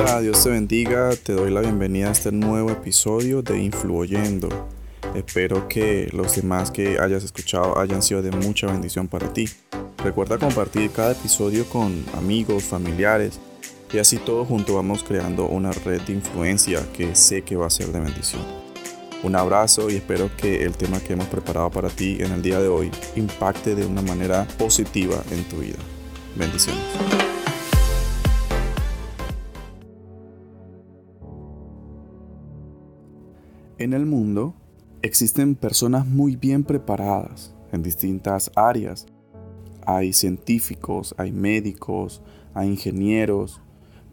Dios te bendiga, te doy la bienvenida a este nuevo episodio de Influyendo. Espero que los demás que hayas escuchado hayan sido de mucha bendición para ti. Recuerda compartir cada episodio con amigos, familiares y así todos juntos vamos creando una red de influencia que sé que va a ser de bendición. Un abrazo y espero que el tema que hemos preparado para ti en el día de hoy impacte de una manera positiva en tu vida. Bendiciones. En el mundo existen personas muy bien preparadas en distintas áreas. Hay científicos, hay médicos, hay ingenieros,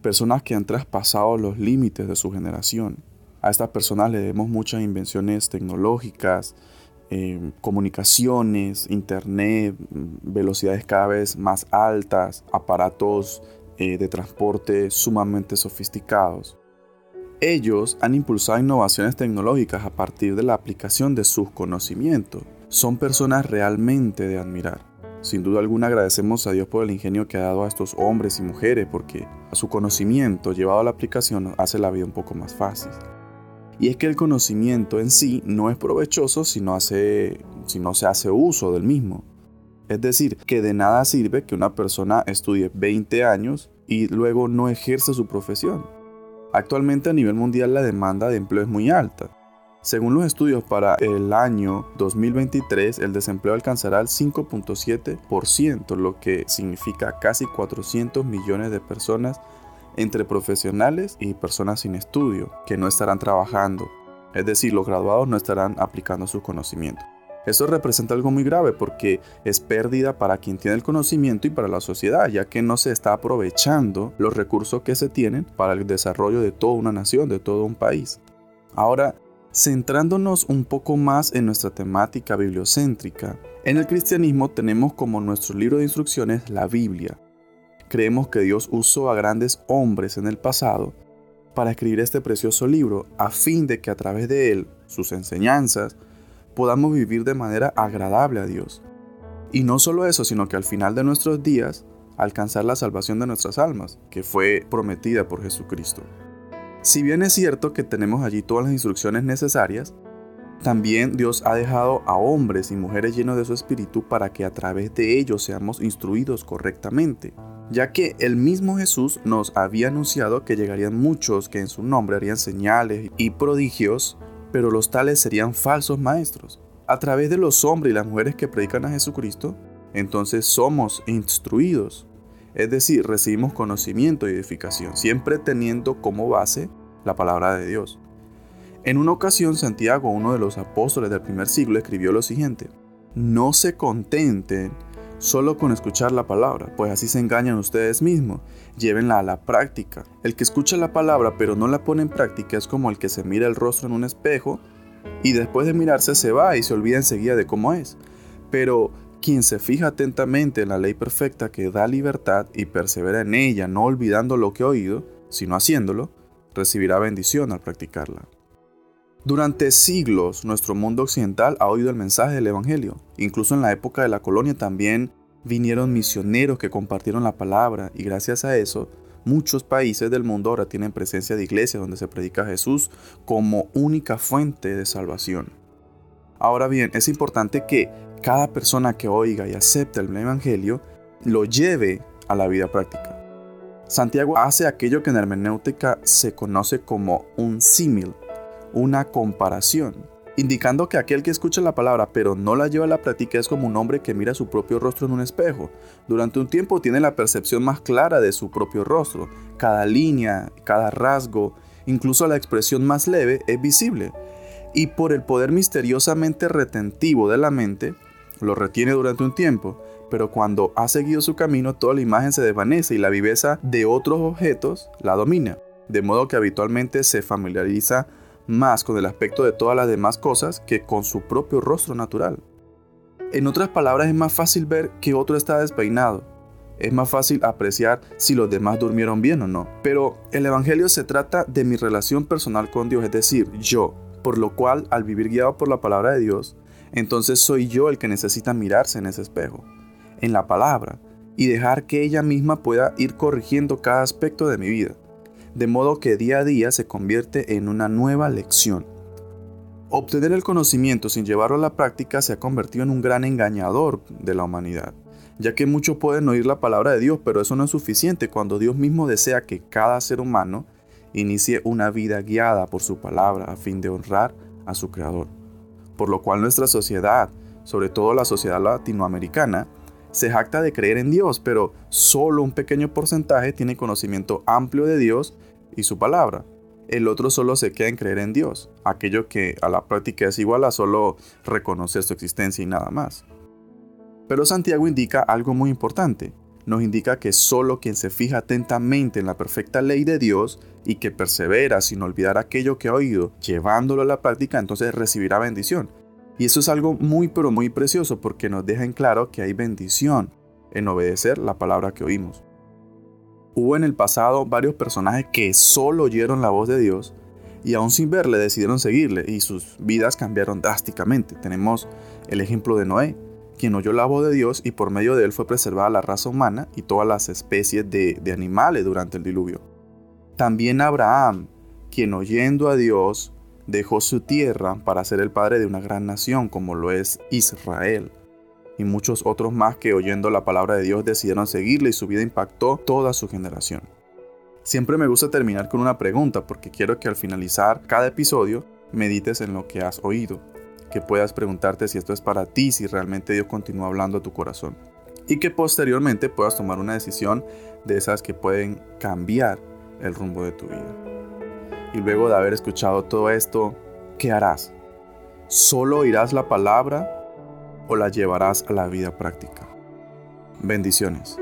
personas que han traspasado los límites de su generación. A estas personas le debemos muchas invenciones tecnológicas, eh, comunicaciones, internet, velocidades cada vez más altas, aparatos eh, de transporte sumamente sofisticados. Ellos han impulsado innovaciones tecnológicas a partir de la aplicación de sus conocimientos. Son personas realmente de admirar. Sin duda alguna agradecemos a Dios por el ingenio que ha dado a estos hombres y mujeres porque su conocimiento llevado a la aplicación hace la vida un poco más fácil. Y es que el conocimiento en sí no es provechoso si no, hace, si no se hace uso del mismo. Es decir, que de nada sirve que una persona estudie 20 años y luego no ejerce su profesión. Actualmente a nivel mundial la demanda de empleo es muy alta. Según los estudios para el año 2023, el desempleo alcanzará el 5.7%, lo que significa casi 400 millones de personas entre profesionales y personas sin estudio que no estarán trabajando. Es decir, los graduados no estarán aplicando su conocimiento. Eso representa algo muy grave porque es pérdida para quien tiene el conocimiento y para la sociedad, ya que no se está aprovechando los recursos que se tienen para el desarrollo de toda una nación, de todo un país. Ahora, centrándonos un poco más en nuestra temática bibliocéntrica, en el cristianismo tenemos como nuestro libro de instrucciones la Biblia. Creemos que Dios usó a grandes hombres en el pasado para escribir este precioso libro a fin de que a través de él, sus enseñanzas, podamos vivir de manera agradable a Dios. Y no solo eso, sino que al final de nuestros días alcanzar la salvación de nuestras almas, que fue prometida por Jesucristo. Si bien es cierto que tenemos allí todas las instrucciones necesarias, también Dios ha dejado a hombres y mujeres llenos de su espíritu para que a través de ellos seamos instruidos correctamente, ya que el mismo Jesús nos había anunciado que llegarían muchos que en su nombre harían señales y prodigios pero los tales serían falsos maestros. A través de los hombres y las mujeres que predican a Jesucristo, entonces somos instruidos, es decir, recibimos conocimiento y edificación, siempre teniendo como base la palabra de Dios. En una ocasión, Santiago, uno de los apóstoles del primer siglo, escribió lo siguiente, no se contenten solo con escuchar la palabra, pues así se engañan ustedes mismos. Llévenla a la práctica. El que escucha la palabra pero no la pone en práctica es como el que se mira el rostro en un espejo y después de mirarse se va y se olvida enseguida de cómo es. Pero quien se fija atentamente en la ley perfecta que da libertad y persevera en ella, no olvidando lo que ha oído, sino haciéndolo, recibirá bendición al practicarla. Durante siglos nuestro mundo occidental ha oído el mensaje del Evangelio. Incluso en la época de la colonia también vinieron misioneros que compartieron la palabra y gracias a eso muchos países del mundo ahora tienen presencia de iglesias donde se predica a Jesús como única fuente de salvación. Ahora bien, es importante que cada persona que oiga y acepte el Evangelio lo lleve a la vida práctica. Santiago hace aquello que en hermenéutica se conoce como un símil una comparación, indicando que aquel que escucha la palabra pero no la lleva a la práctica es como un hombre que mira su propio rostro en un espejo. Durante un tiempo tiene la percepción más clara de su propio rostro. Cada línea, cada rasgo, incluso la expresión más leve es visible. Y por el poder misteriosamente retentivo de la mente, lo retiene durante un tiempo, pero cuando ha seguido su camino toda la imagen se desvanece y la viveza de otros objetos la domina, de modo que habitualmente se familiariza más con el aspecto de todas las demás cosas que con su propio rostro natural. En otras palabras, es más fácil ver que otro está despeinado. Es más fácil apreciar si los demás durmieron bien o no. Pero el Evangelio se trata de mi relación personal con Dios, es decir, yo, por lo cual al vivir guiado por la palabra de Dios, entonces soy yo el que necesita mirarse en ese espejo, en la palabra, y dejar que ella misma pueda ir corrigiendo cada aspecto de mi vida de modo que día a día se convierte en una nueva lección. Obtener el conocimiento sin llevarlo a la práctica se ha convertido en un gran engañador de la humanidad, ya que muchos pueden oír la palabra de Dios, pero eso no es suficiente cuando Dios mismo desea que cada ser humano inicie una vida guiada por su palabra a fin de honrar a su Creador. Por lo cual nuestra sociedad, sobre todo la sociedad latinoamericana, se jacta de creer en Dios, pero solo un pequeño porcentaje tiene conocimiento amplio de Dios y su palabra el otro solo se queda en creer en Dios, aquello que a la práctica es igual a solo reconocer su existencia y nada más. Pero Santiago indica algo muy importante, nos indica que solo quien se fija atentamente en la perfecta ley de Dios y que persevera sin olvidar aquello que ha oído, llevándolo a la práctica, entonces recibirá bendición. Y eso es algo muy pero muy precioso porque nos deja en claro que hay bendición en obedecer la palabra que oímos. Hubo en el pasado varios personajes que solo oyeron la voz de Dios y aún sin verle decidieron seguirle y sus vidas cambiaron drásticamente. Tenemos el ejemplo de Noé, quien oyó la voz de Dios y por medio de él fue preservada la raza humana y todas las especies de, de animales durante el diluvio. También Abraham, quien oyendo a Dios dejó su tierra para ser el padre de una gran nación como lo es Israel y muchos otros más que oyendo la palabra de Dios decidieron seguirle y su vida impactó toda su generación. Siempre me gusta terminar con una pregunta porque quiero que al finalizar cada episodio medites en lo que has oído, que puedas preguntarte si esto es para ti, si realmente Dios continúa hablando a tu corazón y que posteriormente puedas tomar una decisión de esas que pueden cambiar el rumbo de tu vida. Y luego de haber escuchado todo esto, ¿qué harás? ¿Solo oirás la palabra o la llevarás a la vida práctica. Bendiciones.